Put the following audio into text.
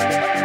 Bye.